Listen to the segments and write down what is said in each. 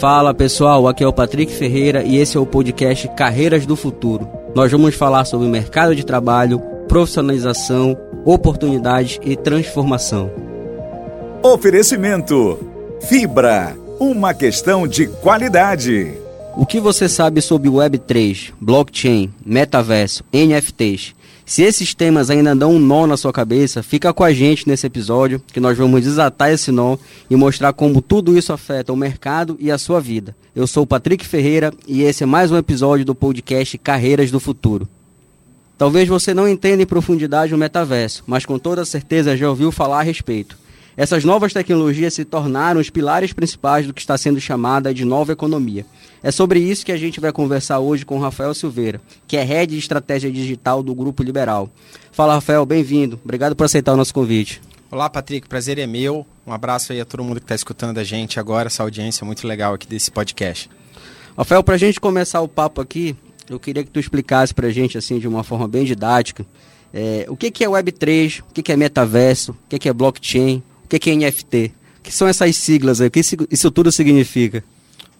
Fala pessoal, aqui é o Patrick Ferreira e esse é o podcast Carreiras do Futuro. Nós vamos falar sobre mercado de trabalho, profissionalização, oportunidades e transformação. Oferecimento: Fibra, uma questão de qualidade. O que você sabe sobre Web3, blockchain, metaverso, NFTs? Se esses temas ainda dão um nó na sua cabeça, fica com a gente nesse episódio que nós vamos desatar esse nó e mostrar como tudo isso afeta o mercado e a sua vida. Eu sou o Patrick Ferreira e esse é mais um episódio do podcast Carreiras do Futuro. Talvez você não entenda em profundidade o metaverso, mas com toda certeza já ouviu falar a respeito. Essas novas tecnologias se tornaram os pilares principais do que está sendo chamada de nova economia. É sobre isso que a gente vai conversar hoje com Rafael Silveira, que é head de estratégia digital do Grupo Liberal. Fala, Rafael, bem-vindo. Obrigado por aceitar o nosso convite. Olá, Patrick, prazer é meu. Um abraço aí a todo mundo que está escutando a gente agora, essa audiência muito legal aqui desse podcast. Rafael, para a gente começar o papo aqui, eu queria que tu explicasse para a gente, assim, de uma forma bem didática, é, o que, que é Web3, o que, que é metaverso, o que, que é blockchain, o que, é NFT. O que são essas siglas aí? O que isso tudo significa?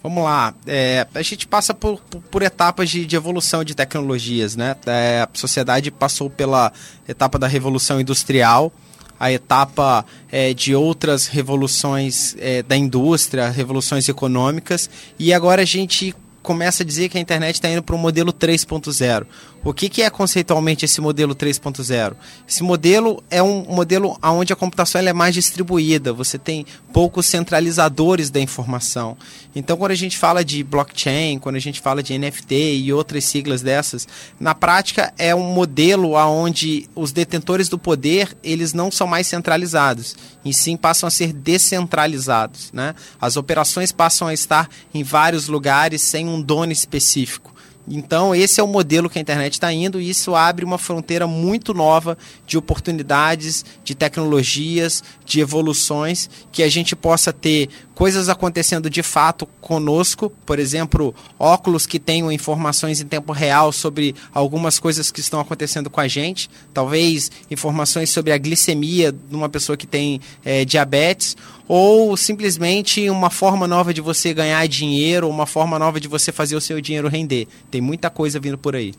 Vamos lá, é, a gente passa por, por, por etapas de, de, evolução de tecnologias, né? É, a sociedade passou pela etapa da revolução industrial, a etapa é, de outras revoluções é, da indústria, revoluções econômicas, e agora a gente começa a dizer que a internet está indo para o modelo 3.0. O que, que é conceitualmente esse modelo 3.0? Esse modelo é um modelo onde a computação é mais distribuída, você tem poucos centralizadores da informação. Então, quando a gente fala de blockchain, quando a gente fala de NFT e outras siglas dessas, na prática é um modelo onde os detentores do poder eles não são mais centralizados, e sim passam a ser descentralizados. Né? As operações passam a estar em vários lugares sem um dono específico. Então, esse é o modelo que a internet está indo e isso abre uma fronteira muito nova de oportunidades, de tecnologias, de evoluções, que a gente possa ter coisas acontecendo de fato conosco, por exemplo, óculos que tenham informações em tempo real sobre algumas coisas que estão acontecendo com a gente, talvez informações sobre a glicemia de uma pessoa que tem é, diabetes, ou simplesmente uma forma nova de você ganhar dinheiro, uma forma nova de você fazer o seu dinheiro render. Tem muita coisa vindo por aí.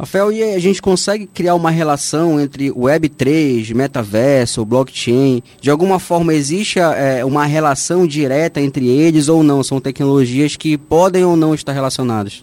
Rafael, e a gente consegue criar uma relação entre Web3, metaverso, blockchain? De alguma forma existe é, uma relação direta entre eles ou não? São tecnologias que podem ou não estar relacionadas?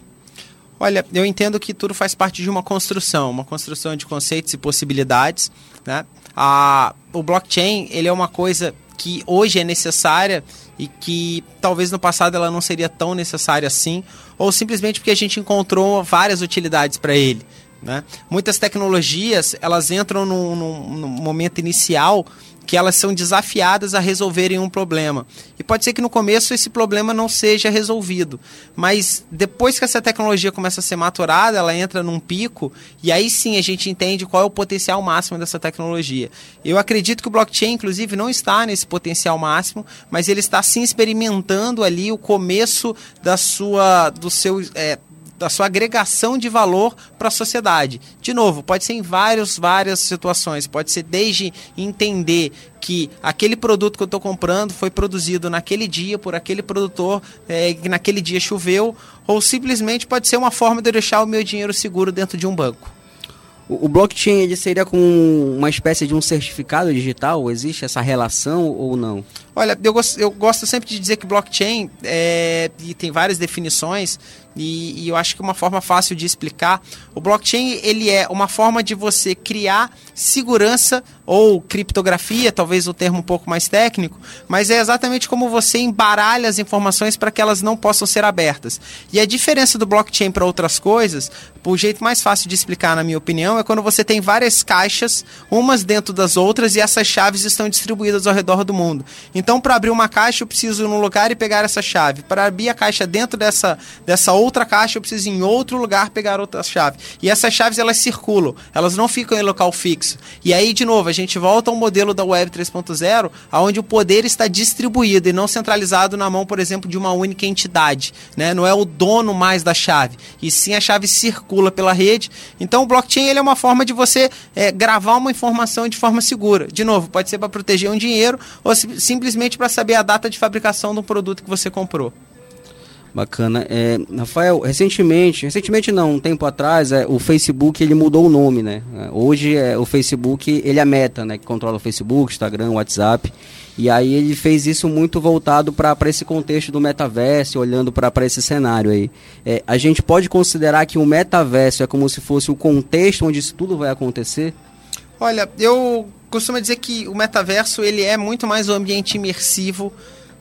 Olha, eu entendo que tudo faz parte de uma construção, uma construção de conceitos e possibilidades. Né? A, o blockchain ele é uma coisa que hoje é necessária e que talvez no passado ela não seria tão necessária assim, ou simplesmente porque a gente encontrou várias utilidades para ele. Né? Muitas tecnologias elas entram num, num, num momento inicial que elas são desafiadas a resolverem um problema. E pode ser que no começo esse problema não seja resolvido, mas depois que essa tecnologia começa a ser maturada, ela entra num pico e aí sim a gente entende qual é o potencial máximo dessa tecnologia. Eu acredito que o blockchain, inclusive, não está nesse potencial máximo, mas ele está sim experimentando ali o começo da sua, do seu é, da sua agregação de valor para a sociedade. De novo, pode ser em várias, várias situações. Pode ser desde entender que aquele produto que eu estou comprando foi produzido naquele dia por aquele produtor, é, que naquele dia choveu, ou simplesmente pode ser uma forma de eu deixar o meu dinheiro seguro dentro de um banco. O, blockchain ele seria com uma espécie de um certificado digital? Existe essa relação ou não? Olha, eu gosto, eu gosto sempre de dizer que blockchain é, e tem várias definições, e, e, eu acho que uma forma fácil de explicar, o blockchain ele é uma forma de você criar segurança ou criptografia, talvez o termo um pouco mais técnico, mas é exatamente como você embaralha as informações para que elas não possam ser abertas. E a diferença do blockchain para outras coisas, o jeito mais fácil de explicar, na minha opinião, é quando você tem várias caixas, umas dentro das outras, e essas chaves estão distribuídas ao redor do mundo. Então, para abrir uma caixa, eu preciso ir num lugar e pegar essa chave. Para abrir a caixa dentro dessa, dessa outra caixa, eu preciso em outro lugar pegar outra chave. E essas chaves elas circulam, elas não ficam em local fixo. E aí, de novo, a gente volta ao modelo da Web 3.0, onde o poder está distribuído e não centralizado na mão, por exemplo, de uma única entidade. Né? Não é o dono mais da chave, e sim a chave circula pela rede. Então, o blockchain ele é uma forma de você é, gravar uma informação de forma segura. De novo, pode ser para proteger um dinheiro ou simplesmente para saber a data de fabricação do produto que você comprou. Bacana. É, Rafael, recentemente, recentemente não, um tempo atrás, é, o Facebook ele mudou o nome, né? É, hoje é, o Facebook, ele é Meta, né? Que controla o Facebook, Instagram, WhatsApp. E aí ele fez isso muito voltado para esse contexto do metaverso, olhando para esse cenário aí. É, a gente pode considerar que o metaverso é como se fosse o contexto onde isso tudo vai acontecer? Olha, eu costumo dizer que o metaverso ele é muito mais um ambiente imersivo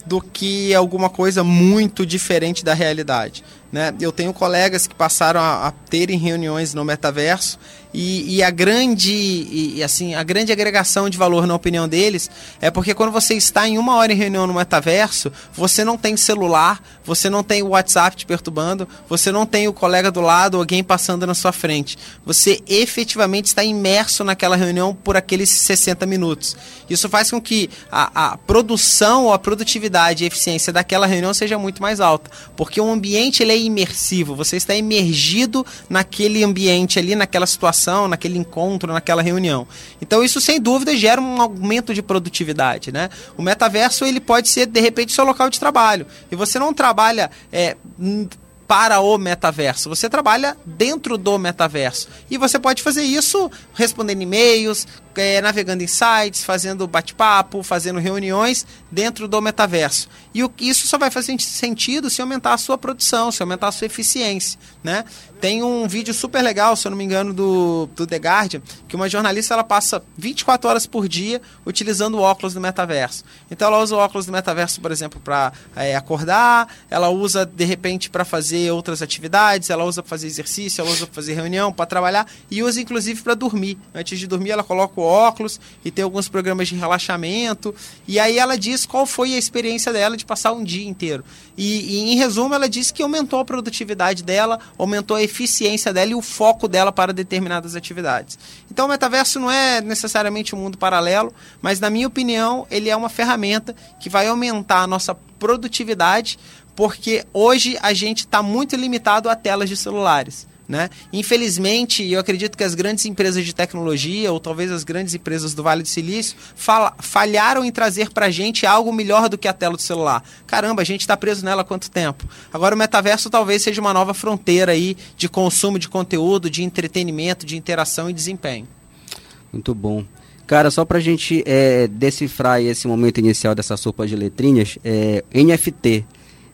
do que alguma coisa muito diferente da realidade. Né? Eu tenho colegas que passaram a, a terem reuniões no metaverso e, e a grande e, assim a grande agregação de valor na opinião deles é porque quando você está em uma hora em reunião no metaverso você não tem celular você não tem o WhatsApp te perturbando você não tem o colega do lado alguém passando na sua frente você efetivamente está imerso naquela reunião por aqueles 60 minutos isso faz com que a, a produção ou a produtividade e eficiência daquela reunião seja muito mais alta porque o ambiente ele é imersivo você está imergido naquele ambiente ali naquela situação naquele encontro, naquela reunião. Então isso sem dúvida gera um aumento de produtividade, né? O metaverso ele pode ser de repente seu local de trabalho e você não trabalha é, para o metaverso. Você trabalha dentro do metaverso. E você pode fazer isso respondendo e-mails, é, navegando em sites, fazendo bate-papo, fazendo reuniões dentro do metaverso. E o, isso só vai fazer sentido se aumentar a sua produção, se aumentar a sua eficiência. Né? Tem um vídeo super legal, se eu não me engano, do, do The Guardian, que uma jornalista ela passa 24 horas por dia utilizando óculos do metaverso. Então ela usa o óculos do metaverso, por exemplo, para é, acordar, ela usa de repente para fazer outras atividades, ela usa para fazer exercício, ela usa para fazer reunião, para trabalhar e usa inclusive para dormir. Antes de dormir, ela coloca o óculos e tem alguns programas de relaxamento. E aí ela diz qual foi a experiência dela de passar um dia inteiro. E, e em resumo, ela disse que aumentou a produtividade dela, aumentou a eficiência dela e o foco dela para determinadas atividades. Então o metaverso não é necessariamente um mundo paralelo, mas na minha opinião, ele é uma ferramenta que vai aumentar a nossa produtividade, porque hoje a gente está muito limitado a telas de celulares. Né? Infelizmente, eu acredito que as grandes empresas de tecnologia, ou talvez as grandes empresas do Vale do Silício, falharam em trazer para a gente algo melhor do que a tela do celular. Caramba, a gente está preso nela há quanto tempo? Agora o metaverso talvez seja uma nova fronteira aí de consumo de conteúdo, de entretenimento, de interação e desempenho. Muito bom. Cara, só para a gente é, decifrar esse momento inicial dessa sopa de letrinhas, é, NFT.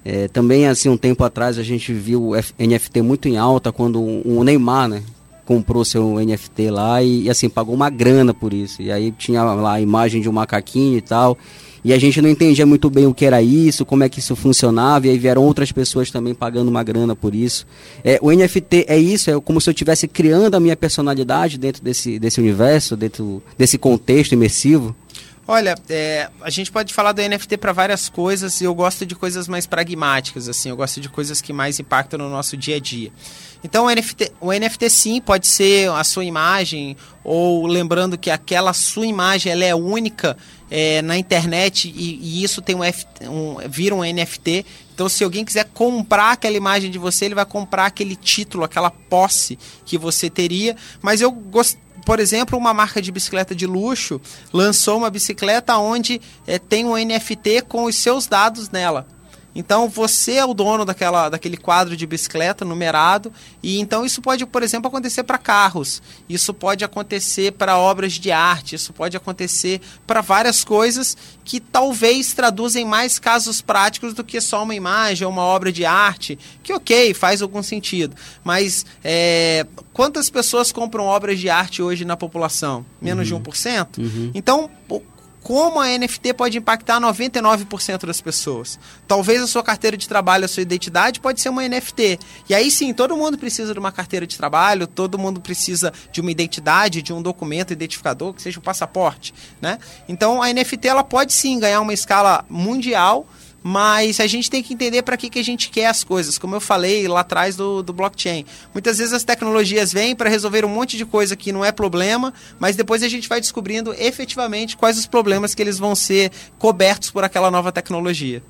É, também, assim, um tempo atrás a gente viu o NFT muito em alta quando o Neymar, né? Comprou seu NFT lá e, assim, pagou uma grana por isso. E aí tinha lá a imagem de um macaquinho e tal. E a gente não entendia muito bem o que era isso, como é que isso funcionava, e aí vieram outras pessoas também pagando uma grana por isso. É, o NFT é isso, é como se eu estivesse criando a minha personalidade dentro desse, desse universo, dentro desse contexto imersivo. Olha, é, a gente pode falar do NFT para várias coisas e eu gosto de coisas mais pragmáticas, assim, eu gosto de coisas que mais impactam no nosso dia a dia. Então o NFT, o NFT sim pode ser a sua imagem, ou lembrando que aquela sua imagem ela é única é, na internet e, e isso tem um, um, vira um NFT. Então, se alguém quiser comprar aquela imagem de você, ele vai comprar aquele título, aquela posse que você teria. Mas eu gosto por exemplo, uma marca de bicicleta de luxo lançou uma bicicleta onde é, tem um NFT com os seus dados nela. Então você é o dono daquela, daquele quadro de bicicleta numerado e então isso pode, por exemplo, acontecer para carros, isso pode acontecer para obras de arte, isso pode acontecer para várias coisas que talvez traduzem mais casos práticos do que só uma imagem ou uma obra de arte, que ok, faz algum sentido, mas é, quantas pessoas compram obras de arte hoje na população? Menos uhum. de 1%? Uhum. Então como a NFT pode impactar 99% das pessoas. Talvez a sua carteira de trabalho, a sua identidade pode ser uma NFT. E aí sim, todo mundo precisa de uma carteira de trabalho, todo mundo precisa de uma identidade, de um documento identificador, que seja um passaporte, né? Então a NFT ela pode sim ganhar uma escala mundial mas a gente tem que entender para que, que a gente quer as coisas, como eu falei lá atrás do, do blockchain. Muitas vezes as tecnologias vêm para resolver um monte de coisa que não é problema, mas depois a gente vai descobrindo efetivamente quais os problemas que eles vão ser cobertos por aquela nova tecnologia.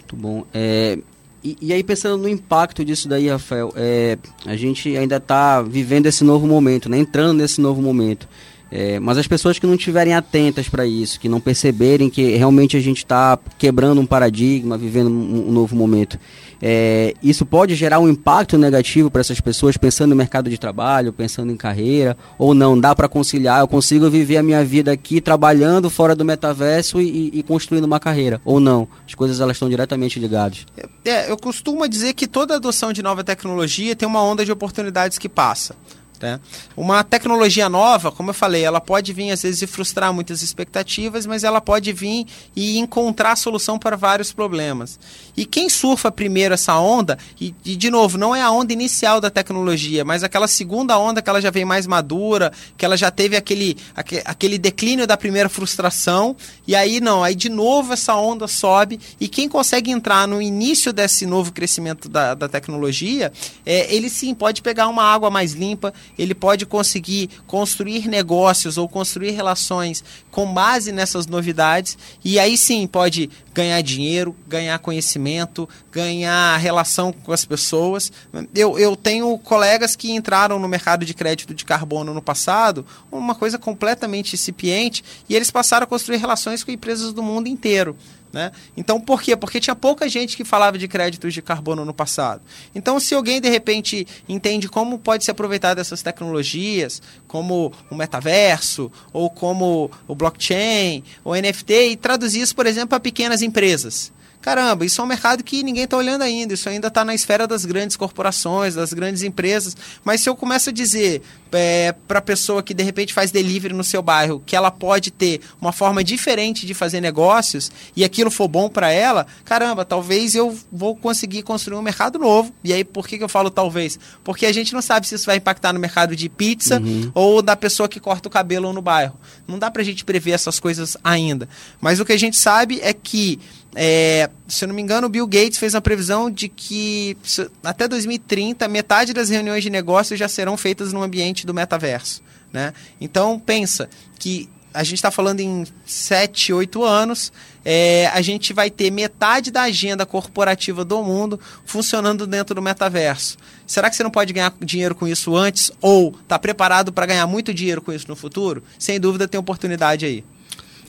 Muito bom. É, e, e, aí pensando no impacto disso daí, Rafael, é, a gente ainda está vivendo esse novo momento, né? entrando nesse novo momento. É, mas as pessoas que não estiverem atentas para isso, que não perceberem que realmente a gente está quebrando um paradigma, vivendo um, um novo momento, é, isso pode gerar um impacto negativo para essas pessoas pensando no mercado de trabalho, pensando em carreira, ou não, dá para conciliar, eu consigo viver a minha vida aqui trabalhando fora do metaverso e, e construindo uma carreira, ou não, as coisas elas estão diretamente ligadas. É, eu costumo dizer que toda adoção de nova tecnologia tem uma onda de oportunidades que passa. Né? Uma tecnologia nova, como eu falei, ela pode vir às vezes e frustrar muitas expectativas, mas ela pode vir e encontrar solução para vários problemas. E quem surfa primeiro essa onda, e, e, de novo, não é a onda inicial da tecnologia, mas aquela segunda onda que ela já vem mais madura, que ela já teve aquele, aquele declínio da primeira frustração, e aí não, aí de novo essa onda sobe, e quem consegue entrar no início desse novo crescimento da, da tecnologia, é, ele sim pode pegar uma água mais limpa, ele pode conseguir construir negócios ou construir relações com base nessas novidades e aí sim pode ganhar dinheiro, ganhar conhecimento, ganhar relação com as pessoas. Eu, eu tenho colegas que entraram no mercado de crédito de carbono no passado, uma coisa completamente incipiente, e eles passaram a construir relações com empresas do mundo inteiro. Né? Então, por quê? Porque tinha pouca gente que falava de créditos de carbono no passado. Então, se alguém de repente entende como pode se aproveitar dessas tecnologias, como o metaverso, ou como o blockchain, o NFT, e traduzir isso, por exemplo, para pequenas empresas caramba, isso é um mercado que ninguém está olhando ainda, isso ainda está na esfera das grandes corporações, das grandes empresas. Mas se eu começo a dizer é, para a pessoa que de repente faz delivery no seu bairro que ela pode ter uma forma diferente de fazer negócios e aquilo for bom para ela, caramba, talvez eu vou conseguir construir um mercado novo. E aí, por que, que eu falo talvez? Porque a gente não sabe se isso vai impactar no mercado de pizza uhum. ou da pessoa que corta o cabelo no bairro. Não dá para a gente prever essas coisas ainda. Mas o que a gente sabe é que é, se eu não me engano, o Bill Gates fez uma previsão de que até 2030 metade das reuniões de negócios já serão feitas no ambiente do metaverso. Né? Então pensa que a gente está falando em 7, 8 anos, é, a gente vai ter metade da agenda corporativa do mundo funcionando dentro do metaverso. Será que você não pode ganhar dinheiro com isso antes ou está preparado para ganhar muito dinheiro com isso no futuro? Sem dúvida tem oportunidade aí.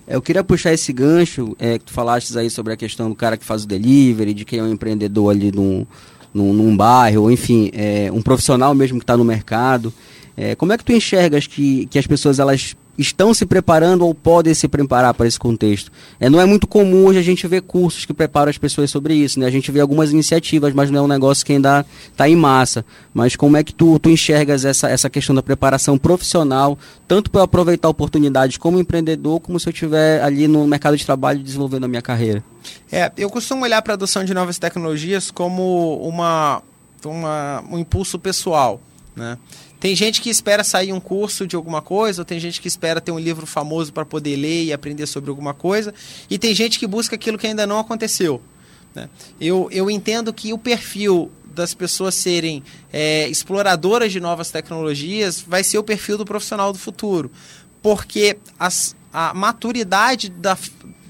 É, eu queria puxar esse gancho, é, que tu falaste aí sobre a questão do cara que faz o delivery, de quem é um empreendedor ali num, num, num bairro, ou enfim, é, um profissional mesmo que está no mercado. É, como é que tu enxergas que, que as pessoas elas estão se preparando ou podem se preparar para esse contexto. É, não é muito comum hoje a gente ver cursos que preparam as pessoas sobre isso, né? A gente vê algumas iniciativas, mas não é um negócio que ainda está em massa. Mas como é que tu, tu enxergas essa, essa questão da preparação profissional, tanto para aproveitar oportunidades como empreendedor, como se eu estiver ali no mercado de trabalho desenvolvendo a minha carreira? É, eu costumo olhar para a adoção de novas tecnologias como uma, uma, um impulso pessoal, né? Tem gente que espera sair um curso de alguma coisa, ou tem gente que espera ter um livro famoso para poder ler e aprender sobre alguma coisa, e tem gente que busca aquilo que ainda não aconteceu. Né? Eu, eu entendo que o perfil das pessoas serem é, exploradoras de novas tecnologias vai ser o perfil do profissional do futuro, porque as, a maturidade da,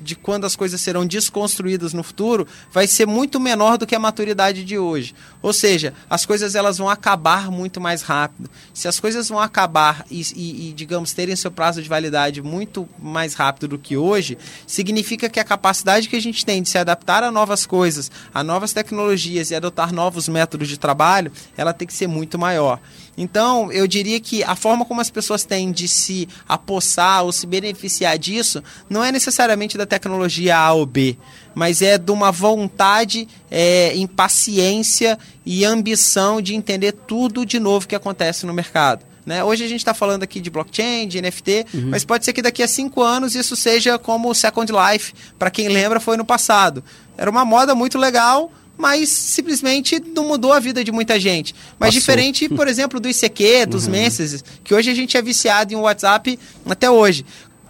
de quando as coisas serão desconstruídas no futuro vai ser muito menor do que a maturidade de hoje. Ou seja, as coisas elas vão acabar muito mais rápido. Se as coisas vão acabar e, e, e, digamos, terem seu prazo de validade muito mais rápido do que hoje, significa que a capacidade que a gente tem de se adaptar a novas coisas, a novas tecnologias e adotar novos métodos de trabalho, ela tem que ser muito maior. Então, eu diria que a forma como as pessoas têm de se apossar ou se beneficiar disso não é necessariamente da tecnologia A ou B, mas é de uma vontade, é, impaciência e ambição de entender tudo de novo que acontece no mercado. Né? Hoje a gente está falando aqui de blockchain, de NFT, uhum. mas pode ser que daqui a cinco anos isso seja como o Second Life. Para quem lembra, foi no passado. Era uma moda muito legal, mas simplesmente não mudou a vida de muita gente. Mas Passou. diferente, por exemplo, do ICQ, dos uhum. Menses, que hoje a gente é viciado em WhatsApp até hoje.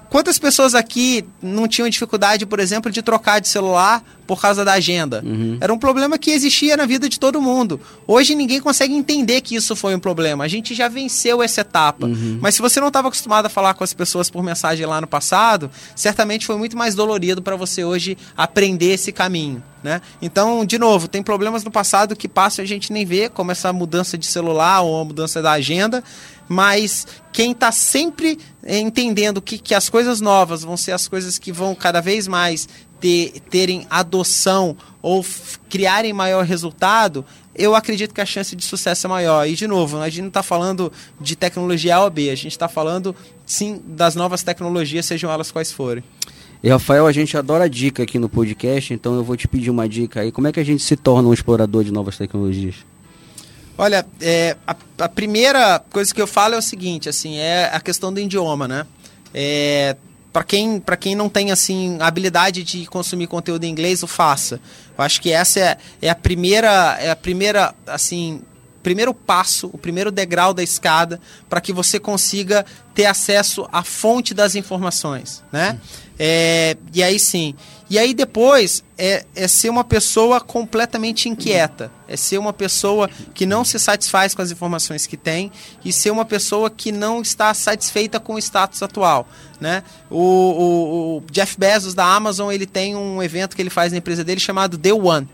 Quantas pessoas aqui não tinham dificuldade, por exemplo, de trocar de celular por causa da agenda? Uhum. Era um problema que existia na vida de todo mundo. Hoje ninguém consegue entender que isso foi um problema. A gente já venceu essa etapa. Uhum. Mas se você não estava acostumado a falar com as pessoas por mensagem lá no passado, certamente foi muito mais dolorido para você hoje aprender esse caminho. Né? Então, de novo, tem problemas no passado que passam e a gente nem vê, como essa mudança de celular ou a mudança da agenda mas quem está sempre entendendo que, que as coisas novas vão ser as coisas que vão cada vez mais ter, terem adoção ou criarem maior resultado, eu acredito que a chance de sucesso é maior. E, de novo, a gente não está falando de tecnologia A ou B, a gente está falando, sim, das novas tecnologias, sejam elas quais forem. E, Rafael, a gente adora dica aqui no podcast, então eu vou te pedir uma dica aí. Como é que a gente se torna um explorador de novas tecnologias? Olha, é, a, a, primeira coisa que eu falo é o seguinte, assim, é a questão do idioma, né? É, para quem, quem não tem assim habilidade de consumir conteúdo em inglês, o faça. Eu acho que essa é, é a primeira é a primeira assim primeiro passo, o primeiro degrau da escada para que você consiga ter acesso à fonte das informações, né? É, e aí sim. E aí depois é, é ser uma pessoa completamente inquieta. É ser uma pessoa que não se satisfaz com as informações que tem e ser uma pessoa que não está satisfeita com o status atual. Né? O, o, o Jeff Bezos da Amazon ele tem um evento que ele faz na empresa dele chamado The One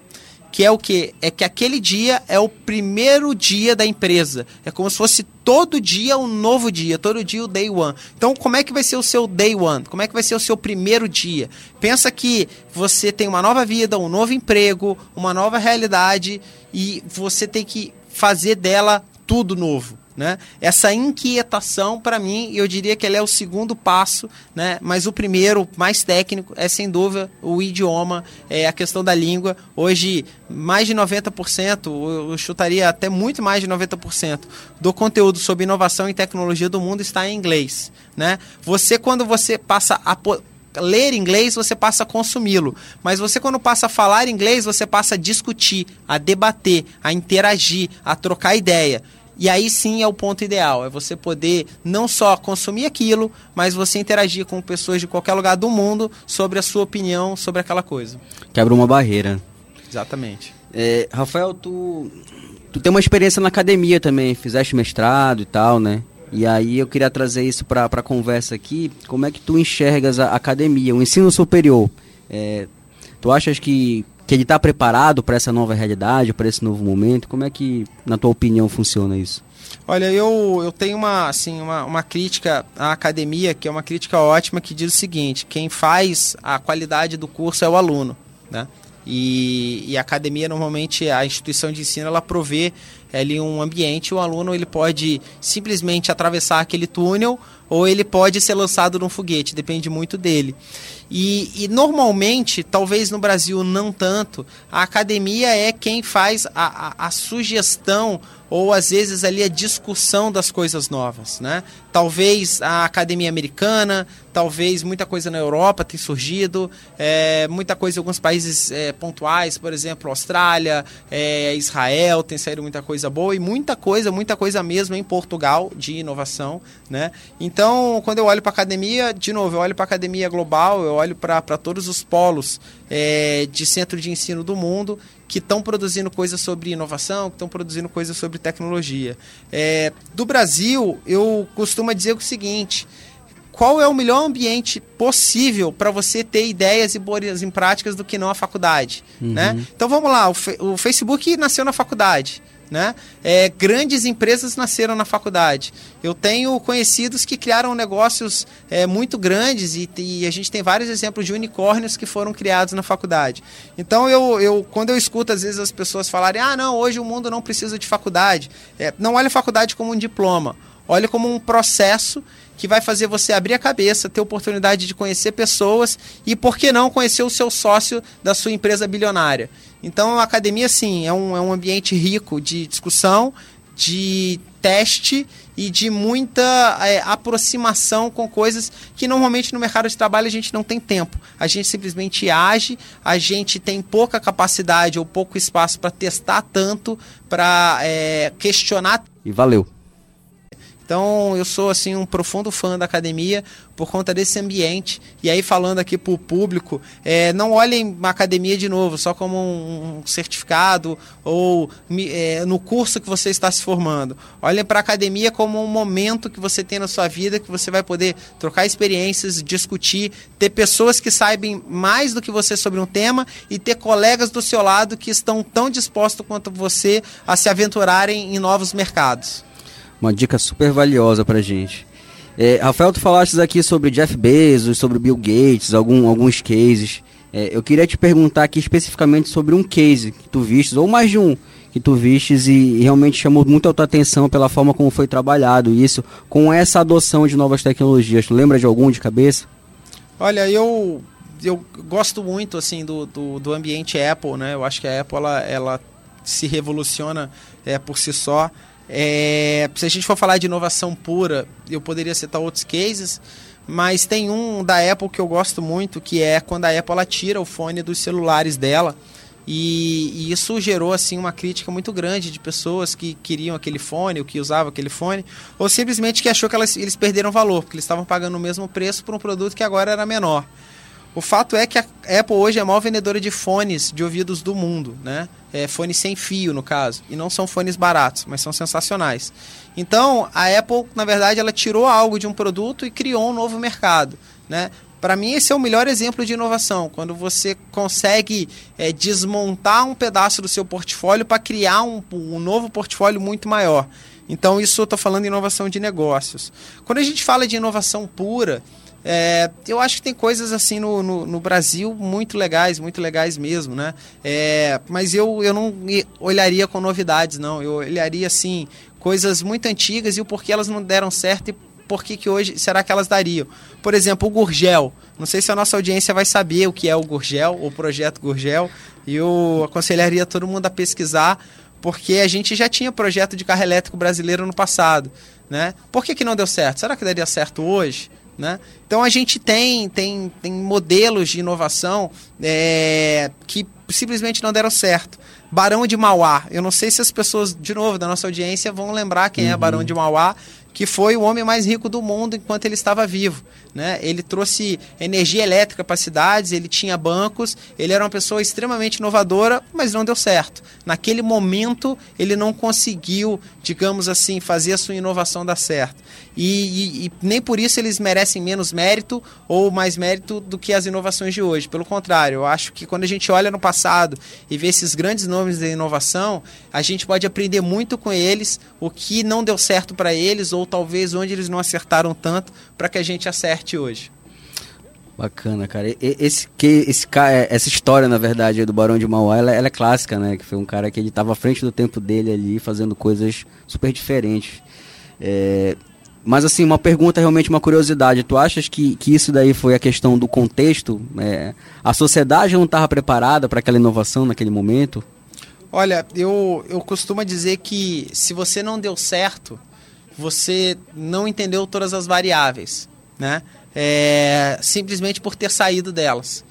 que é o que? É que aquele dia é o primeiro dia da empresa. É como se fosse todo dia um novo dia, todo dia o day one. Então, como é que vai ser o seu day one? Como é que vai ser o seu primeiro dia? Pensa que você tem uma nova vida, um novo emprego, uma nova realidade e você tem que fazer dela tudo novo. Né? Essa inquietação, para mim, eu diria que ela é o segundo passo, né? mas o primeiro, mais técnico, é sem dúvida o idioma, é a questão da língua. Hoje, mais de 90%, eu chutaria até muito mais de 90% do conteúdo sobre inovação e tecnologia do mundo está em inglês. Né? Você, quando você passa a ler inglês, você passa a consumi-lo. Mas você, quando passa a falar inglês, você passa a discutir, a debater, a interagir, a trocar ideia. E aí sim é o ponto ideal, é você poder não só consumir aquilo, mas você interagir com pessoas de qualquer lugar do mundo sobre a sua opinião sobre aquela coisa. Quebra uma barreira. Exatamente. É, Rafael, tu, tu tem uma experiência na academia também, fizeste mestrado e tal, né? E aí eu queria trazer isso para a conversa aqui. Como é que tu enxergas a academia, o ensino superior? É, tu achas que que ele está preparado para essa nova realidade, para esse novo momento? Como é que, na tua opinião, funciona isso? Olha, eu, eu tenho uma, assim, uma, uma crítica à academia, que é uma crítica ótima, que diz o seguinte: quem faz a qualidade do curso é o aluno. Né? E, e a academia, normalmente, a instituição de ensino, ela provê ali um ambiente, o aluno ele pode simplesmente atravessar aquele túnel ou ele pode ser lançado num foguete, depende muito dele. E, e, normalmente, talvez no Brasil não tanto, a academia é quem faz a, a, a sugestão ou às vezes ali a discussão das coisas novas, né? Talvez a academia americana, talvez muita coisa na Europa tem surgido, é, muita coisa em alguns países é, pontuais, por exemplo, Austrália, é, Israel, tem saído muita coisa boa e muita coisa, muita coisa mesmo em Portugal de inovação, né? Então, quando eu olho para a academia, de novo, eu olho para a academia global, eu olho para todos os polos é, de centro de ensino do mundo que estão produzindo coisas sobre inovação, que estão produzindo coisas sobre tecnologia. É, do Brasil, eu costumo dizer o seguinte: qual é o melhor ambiente possível para você ter ideias e boas em práticas do que não a faculdade? Uhum. Né? Então vamos lá, o, o Facebook nasceu na faculdade. Né? É, grandes empresas nasceram na faculdade. Eu tenho conhecidos que criaram negócios é, muito grandes e, e, a gente tem vários exemplos de unicórnios que foram criados na faculdade. Então, eu, eu, quando eu escuto às vezes as pessoas falarem: ah, não, hoje o mundo não precisa de faculdade, é, não olhe a faculdade como um diploma, olhe como um processo que vai fazer você abrir a cabeça, ter oportunidade de conhecer pessoas e, por que não, conhecer o seu sócio da sua empresa bilionária. Então, a academia, sim, é um, é um ambiente rico de discussão, de teste e de muita é, aproximação com coisas que normalmente no mercado de trabalho a gente não tem tempo. A gente simplesmente age, a gente tem pouca capacidade ou pouco espaço para testar tanto, para é, questionar. E valeu. Então, eu sou assim um profundo fã da academia por conta desse ambiente. E aí, falando aqui para o público, é, não olhem a academia de novo só como um, certificado ou é, no curso que você está se formando. Olhem para a academia como um momento que você tem na sua vida que você vai poder trocar experiências, discutir, ter pessoas que saibam mais do que você sobre um tema e ter colegas do seu lado que estão tão dispostos quanto você a se aventurarem em novos mercados. Uma dica super valiosa pra gente. É, Rafael, tu falaste aqui sobre Jeff Bezos, sobre Bill Gates, algum, alguns cases. É, eu queria te perguntar aqui especificamente sobre um case que tu vistes, ou mais de um que tu vistes e, e realmente chamou muito a tua atenção pela forma como foi trabalhado isso, com essa adoção de novas tecnologias. Tu lembra de algum de cabeça? Olha, eu, eu gosto muito assim do, do, do ambiente Apple, né? Eu acho que a Apple ela, ela se revoluciona é, por si só. É, se a gente for falar de inovação pura, eu poderia citar outros cases, mas tem um da Apple que eu gosto muito, que é quando a Apple tira o fone dos celulares dela. E, e, isso gerou assim uma crítica muito grande de pessoas que queriam aquele fone, ou que usavam aquele fone, ou simplesmente que achou que elas, eles perderam valor, porque eles estavam pagando o mesmo preço por um produto que agora era menor. O fato é que a Apple hoje é a maior vendedora de fones de ouvidos do mundo, né? É, fones sem fio, no caso. E não são fones baratos, mas são sensacionais. Então, a Apple, na verdade, ela tirou algo de um produto e criou um novo mercado, né? Para mim, esse é o melhor exemplo de inovação, quando você consegue é, desmontar um pedaço do seu portfólio para criar um, um novo portfólio muito maior. Então, isso eu estou falando de inovação de negócios. Quando a gente fala de inovação pura, é, eu acho que tem coisas assim no, no, no, Brasil muito legais, muito legais mesmo, né? É, mas eu, eu não olharia com novidades, não. Eu olharia, assim, coisas muito antigas e o porquê elas não deram certo e por que, que hoje será que elas dariam. Por exemplo, o Gurgel. Não sei se a nossa audiência vai saber o que é o Gurgel, o projeto Gurgel. E eu aconselharia todo mundo a pesquisar, porque a gente já tinha projeto de carro elétrico brasileiro no passado. Né? Por que, que não deu certo? Será que daria certo hoje? Né? Então a gente tem, tem, tem modelos de inovação é, que simplesmente não deram certo. Barão de Mauá, eu não sei se as pessoas, de novo, da nossa audiência vão lembrar quem uhum. é Barão de Mauá, que foi o homem mais rico do mundo enquanto ele estava vivo. Né? Ele trouxe energia elétrica para cidades, ele tinha bancos, ele era uma pessoa extremamente inovadora, mas não deu certo. Naquele momento, ele não conseguiu, digamos assim, fazer a sua inovação dar certo. E, e, e, nem por isso eles merecem menos mérito ou mais mérito do que as inovações de hoje. Pelo contrário, eu acho que quando a gente olha no passado e vê esses grandes nomes de inovação, a gente pode aprender muito com eles, o que não deu certo para eles ou talvez onde eles não acertaram tanto para que a gente acerte hoje. Bacana, cara. Esse, que, esse, é, essa história, na verdade, do Barão de Mauá, ela, ela, é clássica, né? Que foi um cara que ele estava à frente do tempo dele ali, fazendo coisas super diferentes. É, mas assim, uma pergunta, realmente uma curiosidade. Tu achas que, que isso daí foi a questão do contexto? É, a sociedade não estava preparada para aquela inovação naquele momento? Olha, eu, eu costumo dizer que se você não deu certo, você não entendeu todas as variáveis, né? É, simplesmente por ter saído delas.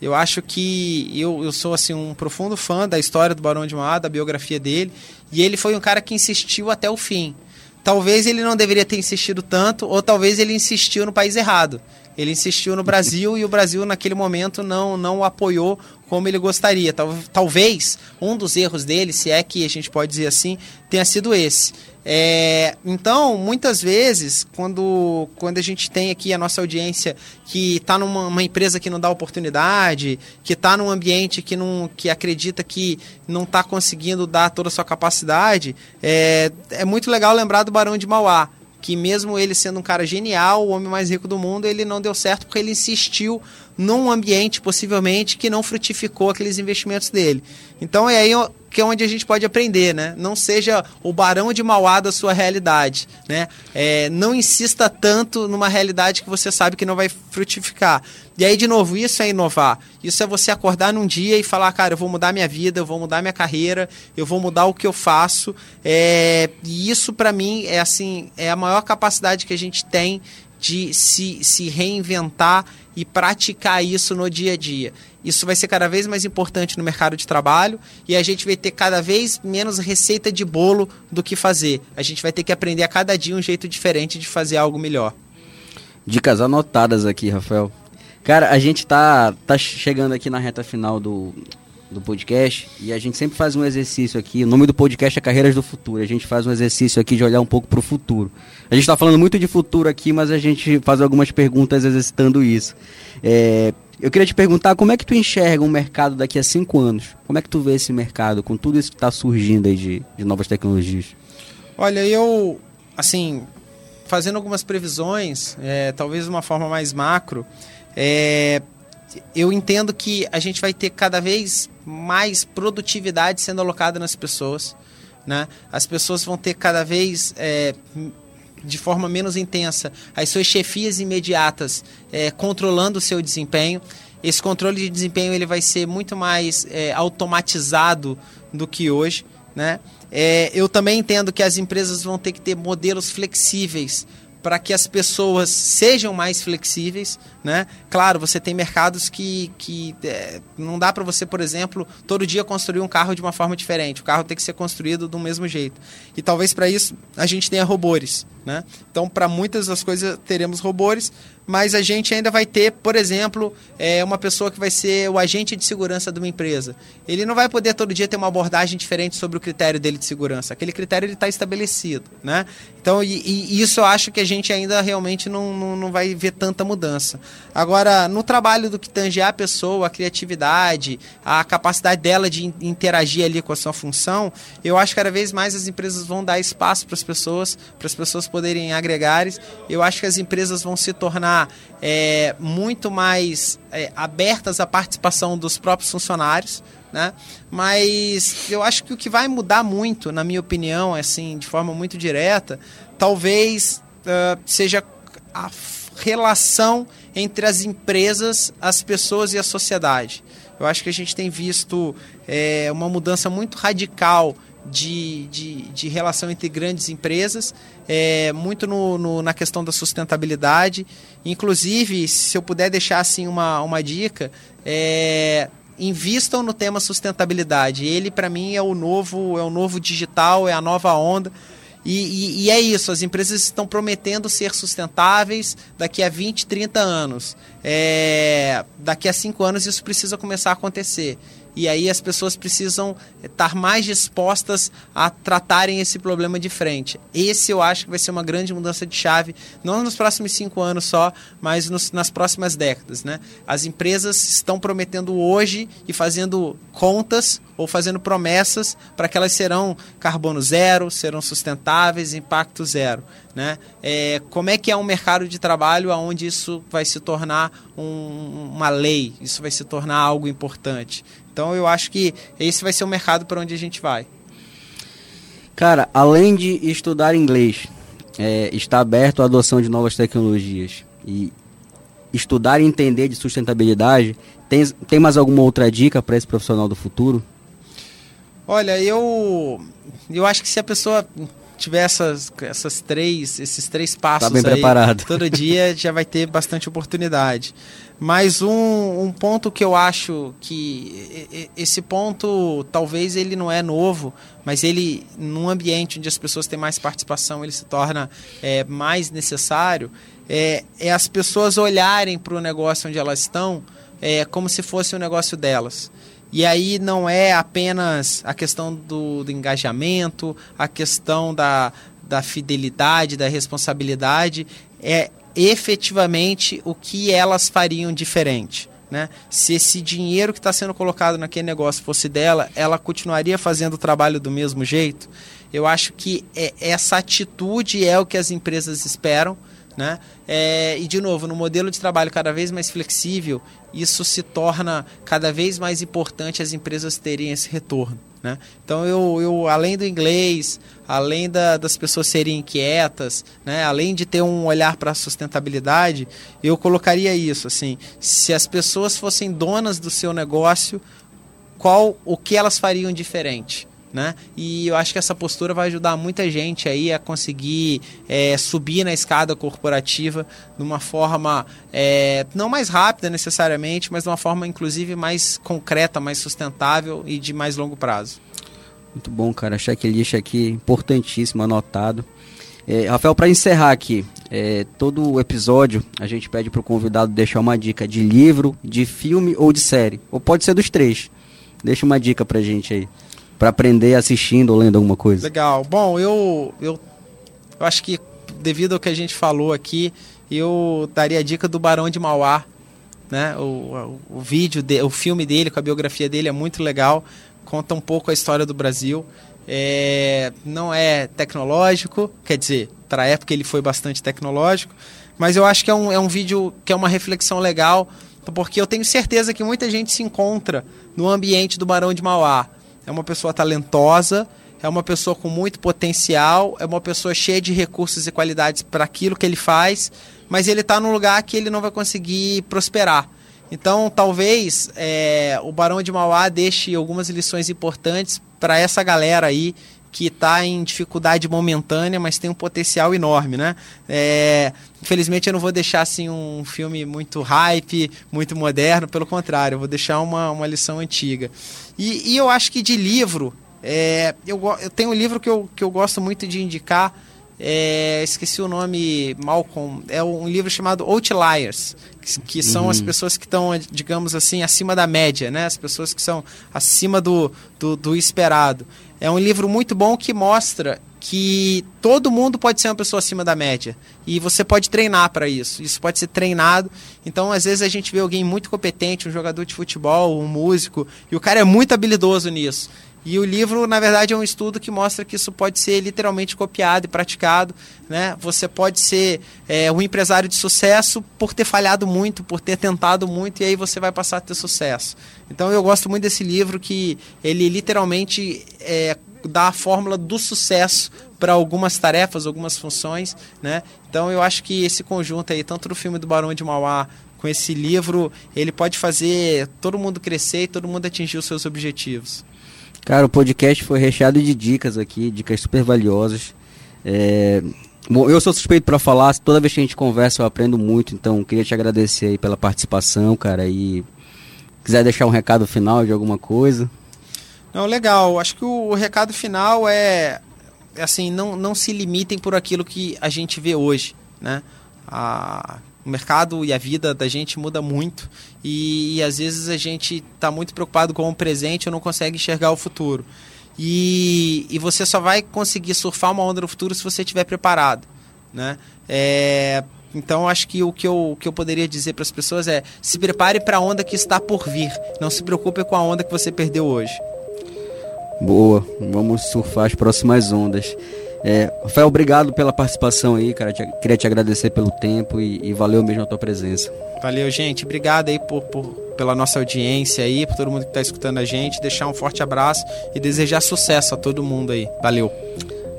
Eu acho que eu, eu sou assim um profundo fã da história do Barão de Mauá, da biografia dele, e ele foi um cara que insistiu até o fim. Talvez ele não deveria ter insistido tanto, ou talvez ele insistiu no país errado. Ele insistiu no Brasil e o Brasil naquele momento não, não o apoiou como ele gostaria. Talvez um dos erros dele, se é que a gente pode dizer assim, tenha sido esse. É, então, muitas vezes, quando, quando a gente tem aqui a nossa audiência que está numa empresa que não dá oportunidade, que está num ambiente que, não, que acredita que não está conseguindo dar toda a sua capacidade, é, é muito legal lembrar do Barão de Mauá que mesmo ele sendo um cara genial, o homem mais rico do mundo, ele não deu certo porque ele insistiu num ambiente possivelmente que não frutificou aqueles investimentos dele. Então é aí que é onde a gente pode aprender, né? Não seja o barão de Mauá da sua realidade, né? É, não insista tanto numa realidade que você sabe que não vai frutificar. E aí, de novo, isso é inovar. Isso é você acordar num dia e falar, cara, eu vou mudar minha vida, eu vou mudar minha carreira, eu vou mudar o que eu faço. É, e isso, para mim, é assim, é a maior capacidade que a gente tem de se, se reinventar e praticar isso no dia a dia. Isso vai ser cada vez mais importante no mercado de trabalho e a gente vai ter cada vez menos receita de bolo do que fazer. A gente vai ter que aprender a cada dia um jeito diferente de fazer algo melhor. Dicas anotadas aqui, Rafael. Cara, a gente tá, tá chegando aqui na reta final do, do podcast e a gente sempre faz um exercício aqui. O nome do podcast é Carreiras do Futuro. A gente faz um exercício aqui de olhar um pouco para o futuro. A gente está falando muito de futuro aqui, mas a gente faz algumas perguntas exercitando isso. É, eu queria te perguntar como é que tu enxerga um mercado daqui a cinco anos? Como é que tu vê esse mercado com tudo isso que está surgindo aí de, de novas tecnologias? Olha, eu, assim, fazendo algumas previsões, é, talvez de uma forma mais macro, é, eu entendo que a gente vai ter cada vez mais produtividade sendo alocada nas pessoas. Né? As pessoas vão ter cada vez é, de forma menos intensa as suas chefias imediatas é, controlando o seu desempenho. Esse controle de desempenho ele vai ser muito mais é, automatizado do que hoje. Né? É, eu também entendo que as empresas vão ter que ter modelos flexíveis para que as pessoas sejam mais flexíveis, né? Claro, você tem mercados que, que é, não dá para você, por exemplo, todo dia construir um carro de uma forma diferente. O carro tem que ser construído do mesmo jeito. E talvez para isso a gente tenha robôs, né? Então, para muitas das coisas teremos robôs, mas a gente ainda vai ter, por exemplo, é, uma pessoa que vai ser o agente de segurança de uma empresa. Ele não vai poder todo dia ter uma abordagem diferente sobre o critério dele de segurança. Aquele critério está estabelecido, né? Então, e, e, isso eu acho que a gente ainda realmente não, não, não vai ver tanta mudança. Agora, no trabalho do que tange a pessoa, a criatividade, a capacidade dela de interagir ali com a sua função, eu acho que cada vez mais as empresas vão dar espaço para as pessoas, para as pessoas poderem agregar. Eu acho que as empresas vão se tornar é, muito mais é, abertas à participação dos próprios funcionários. Né? Mas eu acho que o que vai mudar muito, na minha opinião, assim, de forma muito direta, talvez uh, seja a relação entre as empresas, as pessoas e a sociedade. Eu acho que a gente tem visto é, uma mudança muito radical de, de, de, relação entre grandes empresas, é, muito no, no, na questão da sustentabilidade. Inclusive, se eu puder deixar assim uma, uma dica, é, invistam no tema sustentabilidade. Ele, para mim, é o novo, é o novo digital, é a nova onda. E, e, e, é isso, as empresas estão prometendo ser sustentáveis daqui a 20, 30 anos. É, daqui a 5 anos isso precisa começar a acontecer. E aí as pessoas precisam estar mais dispostas a tratarem esse problema de frente. Esse eu acho que vai ser uma grande mudança de chave, não nos próximos cinco anos só, mas nos, nas próximas décadas. Né? As empresas estão prometendo hoje e fazendo contas ou fazendo promessas para que elas serão carbono zero, serão sustentáveis, impacto zero. Né? É, como é que é um mercado de trabalho onde isso vai se tornar um, uma lei, isso vai se tornar algo importante? Então eu acho que esse vai ser o mercado para onde a gente vai. Cara, além de estudar inglês, é, está aberto à adoção de novas tecnologias e estudar e entender de sustentabilidade, tem, tem mais alguma outra dica para esse profissional do futuro? Olha, eu eu acho que se a pessoa tiver essas, essas três, esses três passos tá bem aí, preparado. todo dia já vai ter bastante oportunidade. Mas um, um ponto que eu acho que esse ponto talvez ele não é novo, mas ele num ambiente onde as pessoas têm mais participação ele se torna é, mais necessário. É, é as pessoas olharem para o negócio onde elas estão é, como se fosse o um negócio delas. E aí não é apenas a questão do, do engajamento, a questão da, da fidelidade, da responsabilidade, é efetivamente o que elas fariam diferente. Né? Se esse dinheiro que está sendo colocado naquele negócio fosse dela, ela continuaria fazendo o trabalho do mesmo jeito? Eu acho que é, essa atitude é o que as empresas esperam. Né? É, e, de novo, no modelo de trabalho cada vez mais flexível, isso se torna cada vez mais importante as empresas terem esse retorno. Né? Então, eu, eu, além do inglês, além da, das pessoas serem inquietas, né? além de ter um olhar para a sustentabilidade, eu colocaria isso. assim Se as pessoas fossem donas do seu negócio, qual o que elas fariam diferente? Né? E eu acho que essa postura vai ajudar muita gente aí a conseguir é, subir na escada corporativa de uma forma é, não mais rápida necessariamente, mas de uma forma inclusive mais concreta, mais sustentável e de mais longo prazo. Muito bom, cara. Checklist aqui importantíssimo, anotado. É, Rafael, para encerrar aqui, é, todo episódio a gente pede para o convidado deixar uma dica de livro, de filme ou de série. Ou pode ser dos três. Deixa uma dica pra gente aí para aprender assistindo ou lendo alguma coisa? Legal. Bom, eu, eu, eu acho que devido ao que a gente falou aqui, eu daria a dica do Barão de Mauá, né? O, o, o vídeo, de, o filme dele com a biografia dele é muito legal, conta um pouco a história do Brasil. É, não é tecnológico, quer dizer, para a época ele foi bastante tecnológico, mas eu acho que é um, é um vídeo que é uma reflexão legal, porque eu tenho certeza que muita gente se encontra no ambiente do Barão de Mauá é uma pessoa talentosa, é uma pessoa com muito potencial, é uma pessoa cheia de recursos e qualidades para aquilo que ele faz, mas ele está num lugar que ele não vai conseguir prosperar. Então, talvez é, o Barão de Mauá deixe algumas lições importantes para essa galera aí que está em dificuldade momentânea, mas tem um potencial enorme, né? É, infelizmente eu não vou deixar assim um filme muito hype, muito moderno, pelo contrário, eu vou deixar uma, uma lição antiga. E, e eu acho que de livro, é, eu, eu tenho um livro que eu, que eu gosto muito de indicar, é, esqueci o nome, Malcolm, é um livro chamado Outliers, que, que são uhum. as pessoas que estão, digamos assim, acima da média, né? As pessoas que são acima do, do, do esperado. É um livro muito bom que mostra que todo mundo pode ser uma pessoa acima da média e você pode treinar para isso. Isso pode ser treinado. Então, às vezes a gente vê alguém muito competente, um jogador de futebol, um músico, e o cara é muito habilidoso nisso. E o livro, na verdade, é um estudo que mostra que isso pode ser literalmente copiado e praticado. Né? Você pode ser é, um empresário de sucesso por ter falhado muito, por ter tentado muito, e aí você vai passar a ter sucesso. Então eu gosto muito desse livro que ele literalmente é, dá a fórmula do sucesso para algumas tarefas, algumas funções. Né? Então eu acho que esse conjunto aí, tanto do filme do Barão de Mauá com esse livro, ele pode fazer todo mundo crescer e todo mundo atingir os seus objetivos. Cara, o podcast foi recheado de dicas aqui, dicas super valiosas. É... Bom, eu sou suspeito para falar, toda vez que a gente conversa eu aprendo muito, então queria te agradecer aí pela participação, cara, e quiser deixar um recado final de alguma coisa. Não, legal. Acho que o, o recado final é, é assim, não, não se limitem por aquilo que a gente vê hoje, né? A, o mercado e a vida da gente muda muito e, e às vezes a gente está muito preocupado com o presente e não consegue enxergar o futuro. E, e você só vai conseguir surfar uma onda no futuro se você estiver preparado, né? É, então acho que o que eu, o que eu poderia dizer para as pessoas é se prepare para a onda que está por vir. Não se preocupe com a onda que você perdeu hoje. Boa, vamos surfar as próximas ondas. É, Rafael, obrigado pela participação aí, cara. Te, queria te agradecer pelo tempo e, e, valeu mesmo a tua presença. Valeu, gente. Obrigado aí por, por, pela nossa audiência aí, por todo mundo que está escutando a gente. Deixar um forte abraço e desejar sucesso a todo mundo aí. Valeu.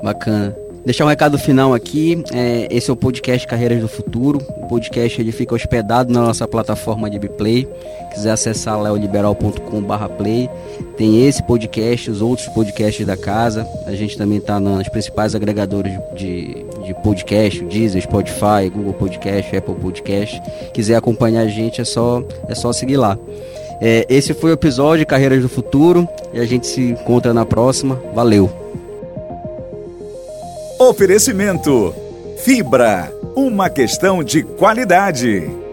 Bacana. Deixar um recado final aqui. É, esse é o podcast Carreiras do Futuro. O podcast ele fica hospedado na nossa plataforma de Biplay. Quiser acessar leoliberal.com/play. Tem esse podcast, os outros podcasts da casa. A gente também está nos principais agregadores de, de podcast, Deezer, Spotify, Google Podcast, Apple Podcast. Quiser acompanhar a gente é só é só seguir lá. É, esse foi o episódio Carreiras do Futuro e a gente se encontra na próxima. Valeu! Oferecimento: Fibra, uma questão de qualidade.